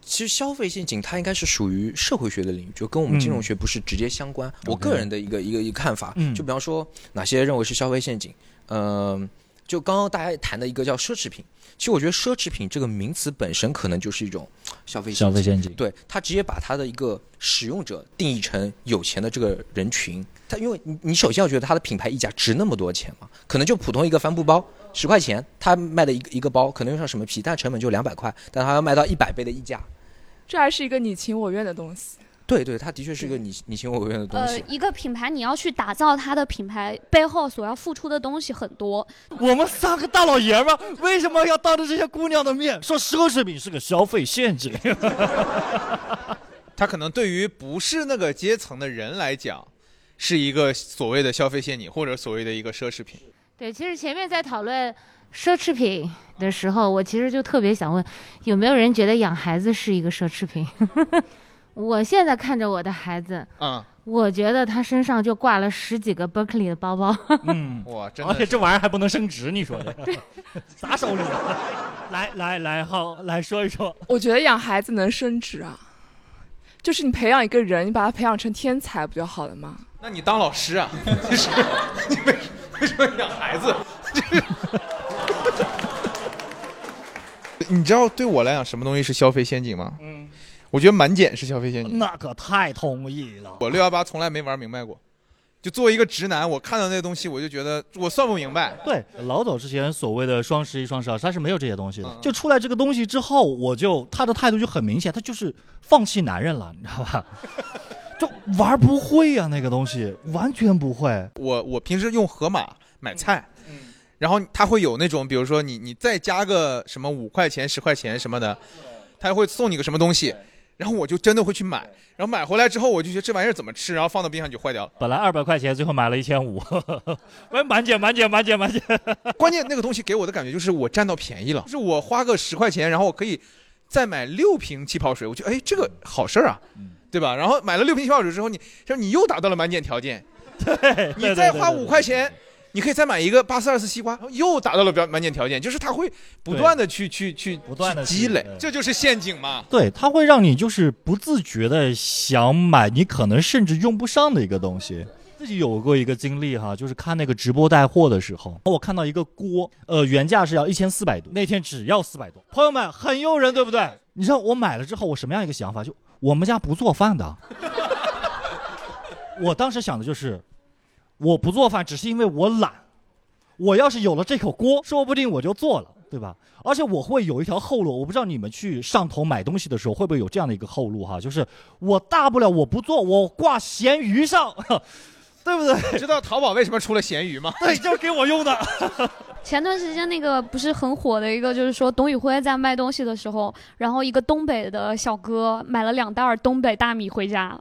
其实消费陷阱它应该是属于社会学的领域，就跟我们金融学不是直接相关。我个人的一个一个一个看法，嗯就比方说哪些认为是消费陷阱，嗯、就刚刚大家谈的一个叫奢侈品，其实我觉得奢侈品这个名词本身可能就是一种消费消费陷阱对，它直接把它的一个使用者定义成有钱的这个人群。它因为你你首先要觉得它的品牌溢价值那么多钱嘛，可能就普通一个帆布包十块钱，它卖的一个一个包可能用上什么皮，但成本就两百块，但它要卖到一百倍的溢价。这还是一个你情我愿的东西。对对，它的确是一个你你情我愿的东西呃。，一个品牌你要去打造它的品牌背后所要付出的东西很多。我们三个大老爷们儿为什么要当着这些姑娘的面说奢侈品是个消费陷阱？它可能对于不是那个阶层的人来讲，是一个所谓的消费陷阱，或者所谓的一个奢侈品。对，其实前面在讨论奢侈品的时候，我其实就特别想问，有没有人觉得养孩子是一个奢侈品？我现在看着我的孩子，嗯，我觉得他身上就挂了十几个 Berkeley 的包包。嗯，哇，真而且这玩意儿还不能升值，你说的？啥手里？来来来，好，来说一说。我觉得养孩子能升值啊，就是你培养一个人，你把他培养成天才不就好了吗？那你当老师啊？就是 你为为什么养孩子？你知道对我来讲什么东西是消费陷阱吗？嗯，我觉得满减是消费陷阱。那可太同意了。我六幺八从来没玩明白过，就作为一个直男，我看到那东西我就觉得我算不明白。对，老早之前所谓的双十一、双十二，它是没有这些东西的。嗯就出来这个东西之后，我就他的态度就很明显，他就是放弃男人了，你知道吧？就玩不会呀、那个东西完全不会。我我平时用盒马买菜，然后他会有那种，比如说你你再加个什么五块钱、十块钱什么的，它会送你个什么东西，然后我就真的会去买，然后买回来之后我就觉得这玩意儿怎么吃，然后放到冰箱就坏掉了。本来二百块钱，最后买了一千五，喂，满减满减满减满减。关键那个东西给我的感觉就是我占到便宜了，就是我花个十块钱，然后我可以再买六瓶气泡水，我觉得哎这个好事儿啊，对吧？然后买了六瓶气泡水之后，你然后你又达到了满减条件，对，你再花五块钱。你可以再买一个八四二四西瓜，又达到了标满减条件，就是它会不断的去去去不断的积累，这就是陷阱嘛。对，它会让你就是不自觉的想买你可能甚至用不上的一个东西。自己有过一个经历哈，就是看那个直播带货的时候，我看到一个锅，呃，原价是要一千四百多，那天只要四百多。朋友们很诱人，对不对？你知道我买了之后，我什么样一个想法？就我们家不做饭的，我当时想的就是，我不做饭只是因为我懒。我要是有了这口锅，说不定我就做了，对吧？而且我会有一条后路，我不知道你们去上头买东西的时候会不会有这样的一个后路哈，就是我大不了我不做，我挂咸鱼上，对不对？知道淘宝为什么出了咸鱼吗？对，就是给我用的。前段时间那个不是很火的一个，就是说董宇辉在卖东西的时候，然后一个东北的小哥买了两袋儿东北大米回家，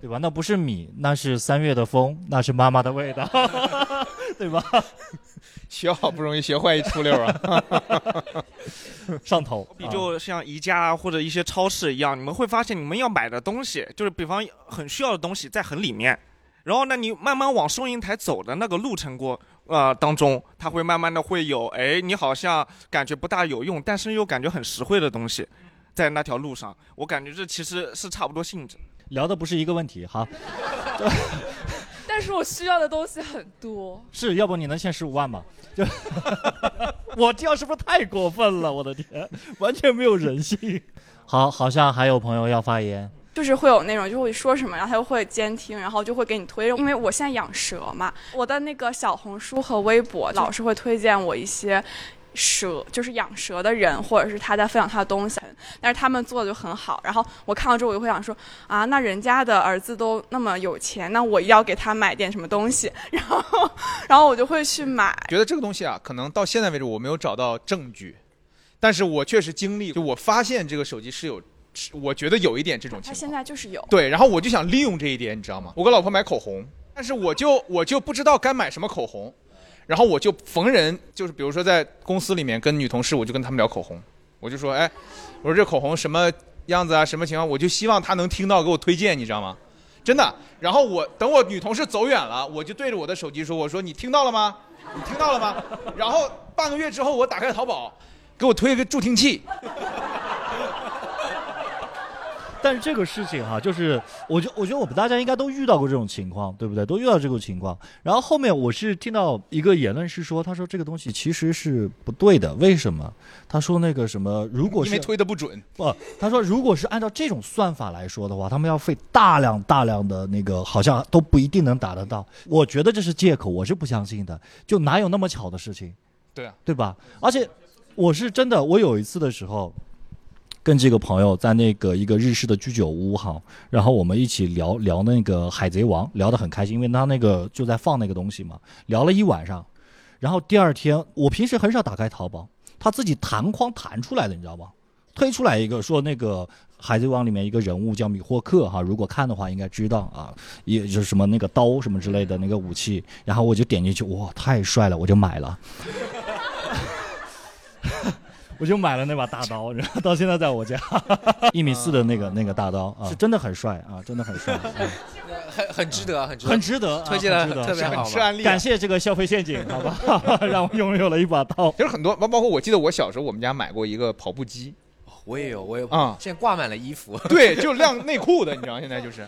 对吧？那不是米，那是三月的风，那是妈妈的味道，对吧？学好不容易学坏一出溜啊！上头，比就像宜家啊或者一些超市一样，你们会发现你们要买的东西，就是比方很需要的东西在很里面，然后呢，你慢慢往收银台走的那个路程过呃当中，它会慢慢的会有，哎，你好像感觉不大有用，但是又感觉很实惠的东西，在那条路上，我感觉这其实是差不多性质。聊的不是一个问题哈，但是我需要的东西很多。是要不你能欠十五万吗？就 我这样是不是太过分了？我的天，完全没有人性。好，好像还有朋友要发言。就是会有那种就会说什么，然后他就会监听，然后就会给你推。因为我现在养蛇嘛，我的那个小红书和微博老是会推荐我一些蛇，就是养蛇的人，或者是他在分享他的东西，但是他们做的就很好。然后我看到之后，我就会想说啊，那人家的儿子都那么有钱，那我要给他买点什么东西，然后然后我就会去买。觉得这个东西啊，可能到现在为止我没有找到证据，但是我确实经历，就我发现这个手机是有，我觉得有一点这种情况。他现在就是有。对，然后我就想利用这一点，你知道吗？我给老婆买口红，但是我就我就不知道该买什么口红，然后我就逢人就是比如说在公司里面跟女同事，我就跟他们聊口红，我就说，哎，我说这口红什么样子啊，什么情况，我就希望她能听到给我推荐，你知道吗？真的。然后我等我女同事走远了，我就对着我的手机说，我说你听到了吗？你听到了吗？然后半个月之后，我打开淘宝，给我推一个助听器。但是这个事情哈，就是我觉我觉得我们大家应该都遇到过这种情况，对不对？都遇到这种情况。然后后面我是听到一个言论是说，他说这个东西其实是不对的，为什么？他说那个什么，如果是因为推的不准，不，他说如果是按照这种算法来说的话，他们要费大量大量的那个，好像都不一定能达得到。我觉得这是借口，我是不相信的。就哪有那么巧的事情？对啊，对吧？而且我是真的，我有一次的时候。跟这个朋友在那个一个日式的居酒屋哈，然后我们一起聊聊那个海贼王，聊得很开心，因为他那个就在放那个东西嘛，聊了一晚上，然后第二天我平时很少打开淘宝，他自己弹框弹出来的，你知道吧？推出来一个说那个海贼王里面一个人物叫米霍克哈，如果看的话应该知道啊，也就是什么那个刀什么之类的那个武器，然后我就点进去，哇，太帅了，我就买了。我就买了那把大刀，然后到现在在我家，一米四的那个那个大刀啊，是真的很帅啊，真的很帅，很很值得，很值得，很值得，推荐的特别好，感谢这个消费陷阱，好吧，让我拥有了一把刀。其实很多，包包括我记得我小时候我们家买过一个跑步机，我也有，我也有啊，现在挂满了衣服，对，就晾内裤的，你知道现在就是，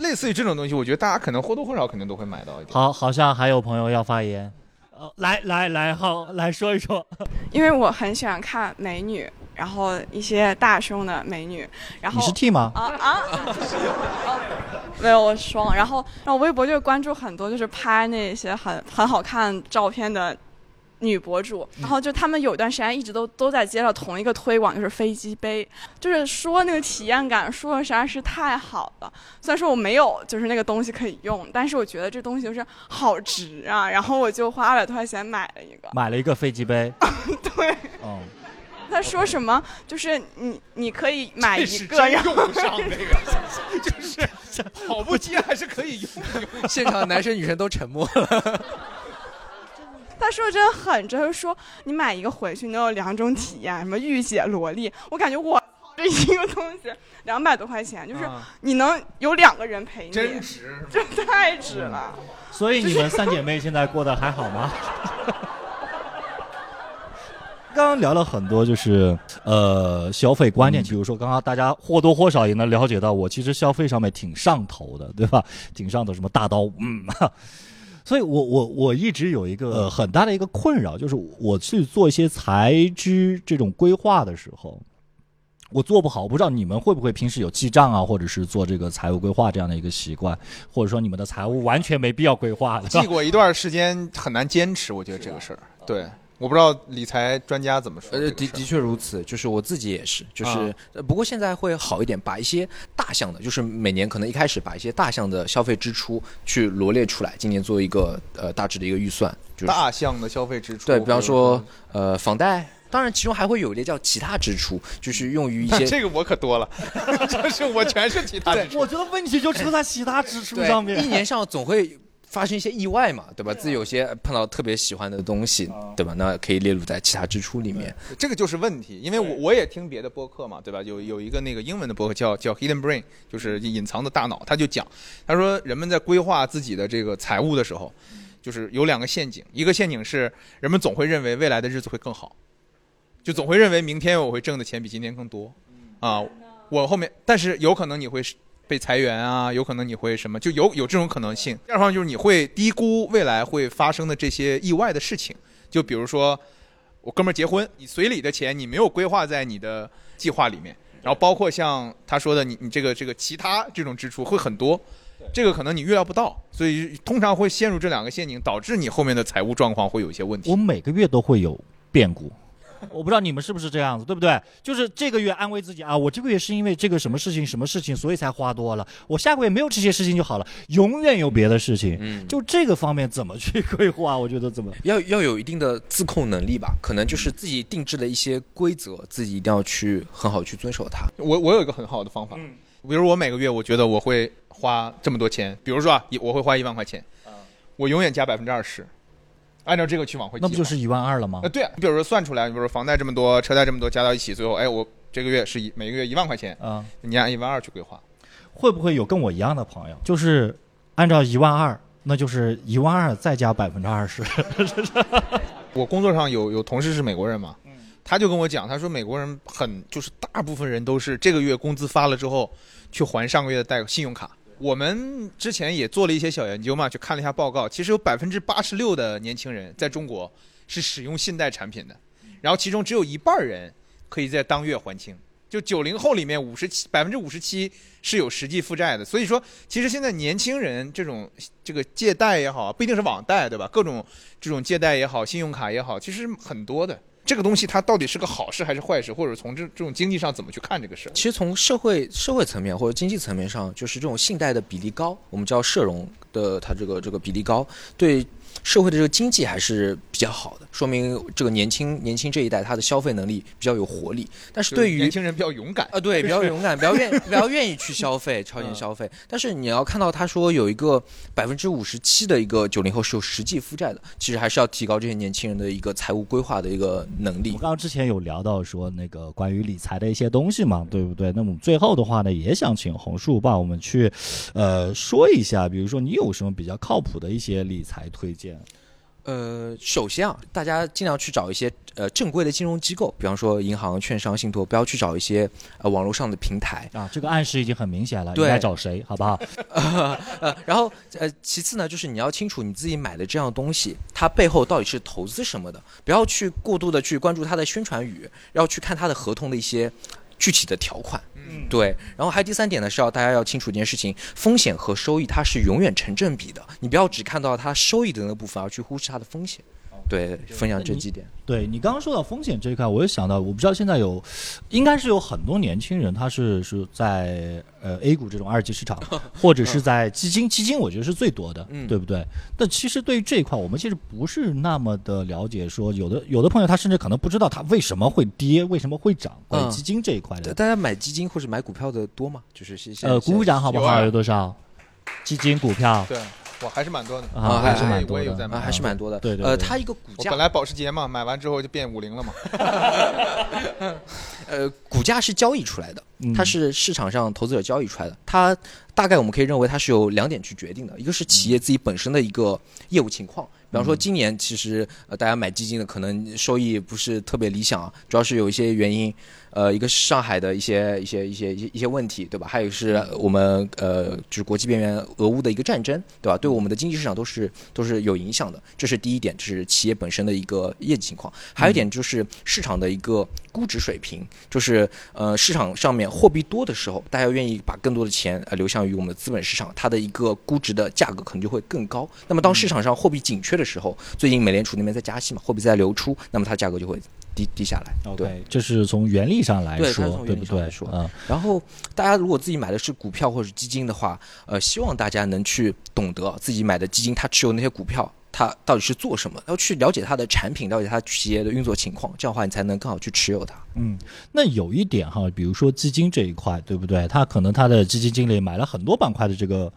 类似于这种东西，我觉得大家可能或多或少肯定都会买到一点。好，好像还有朋友要发言。呃，来来来，好，来说一说。因为我很喜欢看美女，然后一些大胸的美女，然后你是 T 吗？啊啊，没有，我双。然后，然后微博就关注很多，就是拍那些很很好看照片的。女博主，然后就他们有一段时间一直都都在接到同一个推广，就是飞机杯，就是说那个体验感说的实在是太好了。虽然说我没有就是那个东西可以用，但是我觉得这东西就是好值啊，然后我就花二百多块钱买了一个，买了一个飞机杯。对，哦，他说什么？就是你你可以买一个，用不上那个，就是跑步机还是可以用用。现场男生女生都沉默了。他说的真的很，就是说你买一个回去能有两种体验，什么御姐萝莉，我感觉我这一个东西两百多块钱，就是你能有两个人陪你，真值，这 太值了。所以你们三姐妹现在过得还好吗？刚刚聊了很多，就是呃消费观念，比如说刚刚大家或多或少也能了解到，我其实消费上面挺上头的，对吧？挺上头，什么大刀，嗯。所以，我我我一直有一个很大的一个困扰，就是我去做一些财支这种规划的时候，我做不好。我不知道你们会不会平时有记账啊，或者是做这个财务规划这样的一个习惯，或者说你们的财务完全没必要规划。记过一段时间很难坚持，我觉得这个事儿，对。我不知道理财专家怎么说。呃，的的确如此，就是我自己也是，就是不过现在会好一点，把一些大项的，就是每年可能一开始把一些大项的消费支出去罗列出来，今年做一个呃大致的一个预算。就是大项的消费支出。对，比方说呃房贷，当然其中还会有一些叫其他支出，就是用于一些。这个我可多了，就是我全是其他支出。我觉得问题就出在其他支出上面。一年上总会。发生一些意外嘛，对吧？自己有些碰到特别喜欢的东西，对吧？那可以列入在其他支出里面。这个就是问题，因为我我也听别的播客嘛，对吧？有有一个那个英文的播客叫叫 Hidden Brain，就是隐藏的大脑，他就讲，他说人们在规划自己的这个财务的时候，就是有两个陷阱，一个陷阱是人们总会认为未来的日子会更好，就总会认为明天我会挣的钱比今天更多，啊，我后面，但是有可能你会。被裁员啊，有可能你会什么，就有有这种可能性。第二方就是你会低估未来会发生的这些意外的事情，就比如说我哥们儿结婚，你随礼的钱你没有规划在你的计划里面，然后包括像他说的，你你这个这个其他这种支出会很多，这个可能你预料不到，所以通常会陷入这两个陷阱，导致你后面的财务状况会有一些问题。我每个月都会有变故。我不知道你们是不是这样子，对不对？就是这个月安慰自己啊，我这个月是因为这个什么事情、什么事情，所以才花多了。我下个月没有这些事情就好了，永远有别的事情。嗯，就这个方面怎么去 规划？我觉得怎么要要有一定的自控能力吧？可能就是自己定制的一些规则，自己一定要去很好去遵守它。我我有一个很好的方法，比如我每个月我觉得我会花这么多钱，比如说啊，我会花一万块钱，我永远加百分之二十。按照这个去往回，那不就是一万二了吗？呃，对啊，你比如说算出来，你比如说房贷这么多，车贷这么多，加到一起，最后，哎，我这个月是一每个月一万块钱啊，你按一万二去规划，会不会有跟我一样的朋友，就是按照一万二，那就是一万二再加百分之二十？我工作上有有同事是美国人嘛，他就跟我讲，他说美国人很就是大部分人都是这个月工资发了之后去还上个月的贷信用卡。我们之前也做了一些小研究嘛，去看了一下报告，其实有百分之八十六的年轻人在中国是使用信贷产品的，然后其中只有一半人可以在当月还清。就九零后里面五十七百分之五十七是有实际负债的，所以说其实现在年轻人这种这个借贷也好，不一定是网贷对吧？各种这种借贷也好，信用卡也好，其实很多的。这个东西它到底是个好事还是坏事，或者从这这种经济上怎么去看这个事？其实从社会社会层面或者经济层面上，就是这种信贷的比例高，我们叫社融的它这个这个比例高，对。社会的这个经济还是比较好的，说明这个年轻年轻这一代他的消费能力比较有活力。但是对于年轻人比较勇敢啊，对，比较勇敢，比较愿比较愿意去消费，超前消费。但是你要看到他说有一个百分之五十七的一个九零后是有实际负债的，其实还是要提高这些年轻人的一个财务规划的一个能力。我刚刚之前有聊到说那个关于理财的一些东西嘛，对不对？那么最后的话呢，也想请红树帮我们去，呃，说一下，比如说你有什么比较靠谱的一些理财推荐？呃，首先啊，大家尽量去找一些呃正规的金融机构，比方说银行、券商、信托，不要去找一些呃网络上的平台啊。这个暗示已经很明显了，应，该找谁，好不好？呃，然后呃，其次呢，就是你要清楚你自己买的这样东西，它背后到底是投资什么的，不要去过度的去关注它的宣传语，要去看它的合同的一些具体的条款。对，然后还有第三点呢，是要大家要清楚一件事情，风险和收益它是永远成正比的，你不要只看到它收益的那部分，而去忽视它的风险。对，分享这几点。对你刚刚说到风险这一块，我又想到，我不知道现在有，应该是有很多年轻人，他是是在呃 A 股这种二级市场，或者是在基金，基金我觉得是最多的，对不对？但其实对于这一块，我们其实不是那么的了解。说有的有的朋友他甚至可能不知道它为什么会跌，为什么会涨。关于基金这一块的，大家买基金或者买股票的多吗？就是呃，鼓鼓掌好不好？有多少？基金、股票。对。哇，还是蛮多的啊，还是蛮多的，还是蛮多的。对对。呃，它一个股价，本来保时捷嘛，买完之后就变五菱了嘛。呃，股价是交易出来的，它是市场上投资者交易出来的。它大概我们可以认为它是有两点去决定的，一个是企业自己本身的一个业务情况。比方说，今年其实呃，大家买基金的可能收益不是特别理想，主要是有一些原因。呃，一个是上海的一些一些一些一些一些问题，对吧？还有是我们呃，就是国际边缘俄乌的一个战争，对吧？对我们的经济市场都是都是有影响的。这是第一点，就是企业本身的一个业绩情况。还有一点就是市场的一个估值水平，就是呃，市场上面货币多的时候，大家愿意把更多的钱呃流向于我们的资本市场，它的一个估值的价格可能就会更高。那么当市场上货币紧缺的时候，最近美联储那边在加息嘛，货币在流出，那么它价格就会。低低下来，OK，这是从原理上来说，对不对？嗯，然后大家如果自己买的是股票或者是基金的话，呃，希望大家能去懂得自己买的基金，它持有那些股票，它到底是做什么，要去了解它的产品，了解它企业的运作情况，这样的话你才能更好去持有它。嗯，那有一点哈，比如说基金这一块，对不对？他可能他的基金经理买了很多板块的这个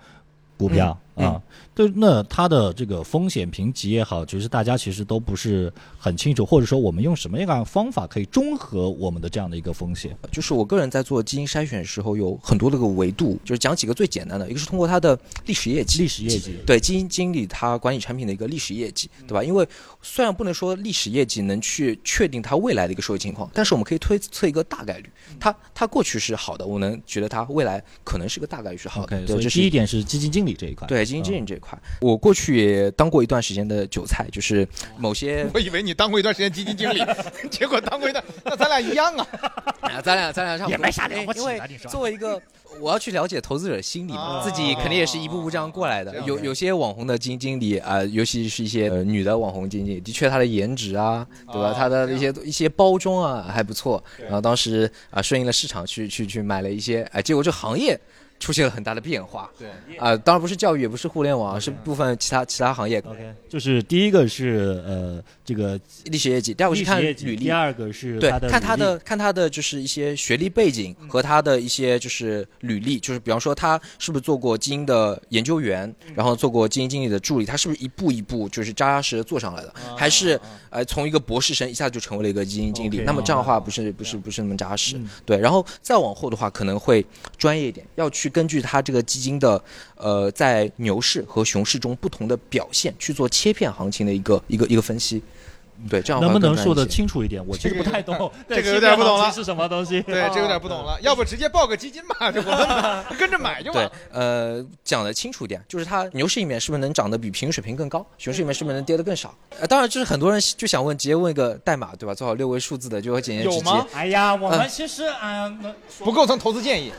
股票。啊，对，那它的这个风险评级也好，其实大家其实都不是很清楚，或者说我们用什么样的方法可以中和我们的这样的一个风险？就是我个人在做基金筛选的时候，有很多的个维度，就是讲几个最简单的，一个是通过它的历史业绩，历史业绩，对基金经理他管理产品的一个历史业绩，对吧？因为虽然不能说历史业绩能去确定它未来的一个收益情况，但是我们可以推测一个大概率，它它过去是好的，我能觉得它未来可能是个大概率是好的。所以第一点是基金经理这一块，对经理这一块。我过去也当过一段时间的韭菜，就是某些。我以为你当过一段时间基金经理，结果当过一段，那咱俩一样啊！咱俩咱俩差不多。也没啥了不起的，作为一个，我要去了解投资者心理嘛，自己肯定也是一步步这样过来的。有有些网红的基金经理啊，尤其是一些女的网红基金经理，的确她的颜值啊，对吧？她的一些一些包装啊还不错。然后当时啊顺应了市场去去去买了一些，哎，结果这行业。出现了很大的变化，对，啊，当然不是教育，也不是互联网，是部分其他其他行业。OK，就是第一个是呃这个历史业绩，第二个是看履历，第二个是对看他的看他的就是一些学历背景和他的一些就是履历，就是比方说他是不是做过基金的研究员，然后做过基金经理的助理，他是不是一步一步就是扎扎实实做上来的，还是呃从一个博士生一下子就成为了一个基金经理？那么这样的话不是不是不是那么扎实，对，然后再往后的话可能会专业一点，要去。根据它这个基金的，呃，在牛市和熊市中不同的表现去做切片行情的一个一个一个分析，对，这样能不能说的的清楚一点？我其实不太懂这个 有点不懂了是什么东西？对，这个有点不懂了。要不直接报个基金吧，就我 跟着买就完对了。，呃，讲的清楚一点，就是它牛市里面是不是能涨得比平均水平更高，熊市里面是不是能跌得更少？呃，当然，就是很多人就想问，直接问一个代码，对吧？最好六位数字的就和简洁直接。哎呀，我们呃其实嗯，不构成投资建议，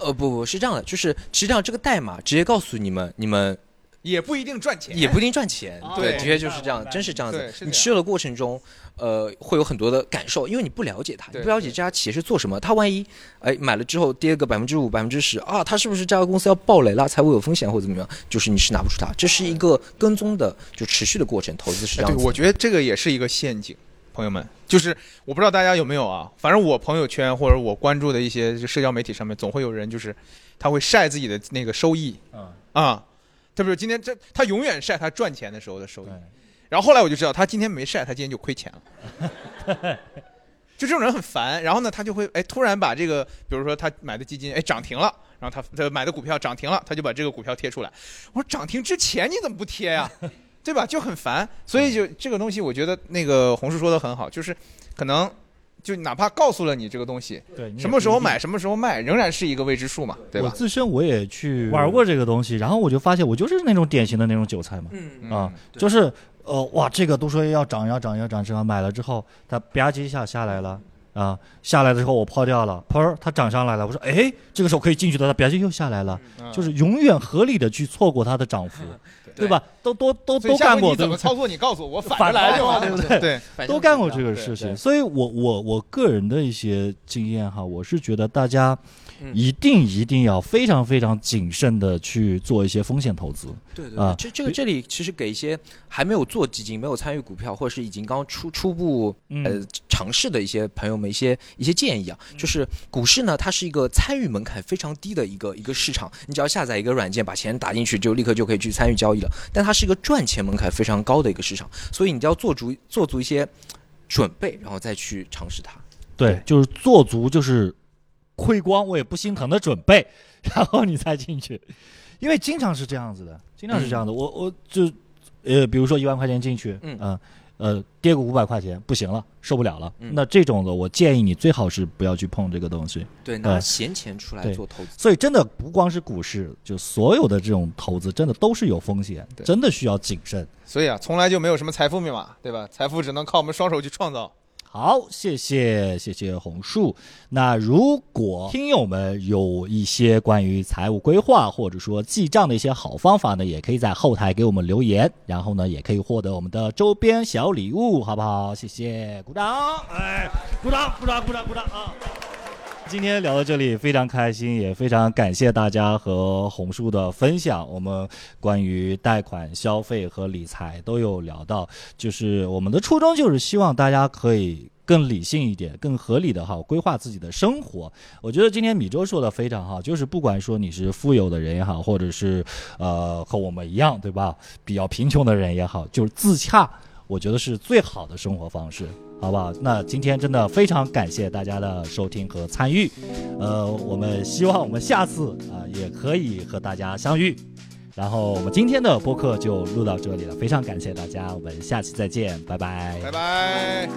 呃，不不是这样的，就是实际上这个代码直接告诉你们，你们也不一定赚钱，也不一定赚钱。对，对的确就是这样，真是这样子你持有的过程中，呃，会有很多的感受，因为你不了解它，你不了解这家企业是做什么，它万一哎买了之后跌个百分之五、百分之十啊，它是不是这家公司要暴雷了，财务有风险或者怎么样？就是你是拿不出它，这是一个跟踪的就持续的过程，投资是这样。我觉得这个也是一个陷阱，朋友们，就是我不知道大家有没有啊，反正我朋友圈或者我关注的一些就社交媒体上面，总会有人就是他会晒自己的那个收益嗯，啊，特别是今天这他永远晒他赚钱的时候的收益，然后后来我就知道他今天没晒，他今天就亏钱了。就这种人很烦，然后呢，他就会哎突然把这个，比如说他买的基金哎涨停了，然后他他买的股票涨停了，他就把这个股票贴出来。我说涨停之前你怎么不贴呀？对吧？就很烦，所以就这个东西，我觉得那个红叔说的很好，就是可能就哪怕告诉了你这个东西，对，什么时候买，什么时候卖，仍然是一个未知数嘛，对我吧？自身我也去玩过这个东西，然后我就发现我就是那种典型的那种韭菜嘛，嗯啊，就是呃哇，这个都说要涨要涨要涨，这样买了之后，它吧唧一下下来了。啊，下来的时候我抛掉了，砰，它涨上来了。我说，哎，这个时候可以进去的，它吧唧又下来了，嗯就是永远合理的去错过它的涨幅，对吧？都都都都干过？怎么操作？你告诉我，我反 反着来就操完了，作对不对对，都干过这个事情，所以我我我个人的一些经验哈，我是觉得大家嗯一定一定要非常非常谨慎的去做一些风险投资。对对啊对，这这个这里其实给一些还没有做基金、没有参与股票，或者是已经刚初初步嗯呃尝试的一些朋友们一些一些建议啊，就是股市呢，它是一个参与门槛非常低的一个一个市场，你只要下载一个软件，把钱打进去，就立刻就可以去参与交易了。但它是一个赚钱门槛非常高的一个市场，所以你就要做足做足一些准备，然后再去尝试它。对，就是做足就是亏光我也不心疼的准备，然后你再进去，因为经常是这样子的，经常是这样的。我我就呃，比如说一万块钱进去，嗯呃呃，跌个五百块钱不行了，受不了了，嗯那这种的我建议你最好是不要去碰这个东西。对，拿呃闲钱出来做投资。所以真的不光是股市，就所有的这种投资，真的都是有风险，真的需要谨慎。所以啊，从来就没有什么财富密码，对吧？财富只能靠我们双手去创造。好，谢谢谢谢红树。那如果听友们有一些关于财务规划或者说记账的一些好方法呢，也可以在后台给我们留言，然后呢，也可以获得我们的周边小礼物，好不好？谢谢，鼓掌！哎，鼓掌，鼓掌，鼓掌，鼓掌啊！今天聊到这里，非常开心，也非常感谢大家和红叔的分享。我们关于贷款、消费和理财都有聊到，就是我们的初衷就是希望大家可以更理性一点、更合理的哈规划自己的生活。我觉得今天米周说的非常好，就是不管说你是富有的人也好，或者是呃和我们一样对吧，比较贫穷的人也好，就是自洽，我觉得是最好的生活方式。好不好？那今天真的非常感谢大家的收听和参与，呃，我们希望我们下次啊、也可以和大家相遇。然后我们今天的播客就录到这里了，非常感谢大家，我们下期再见，拜拜。拜拜。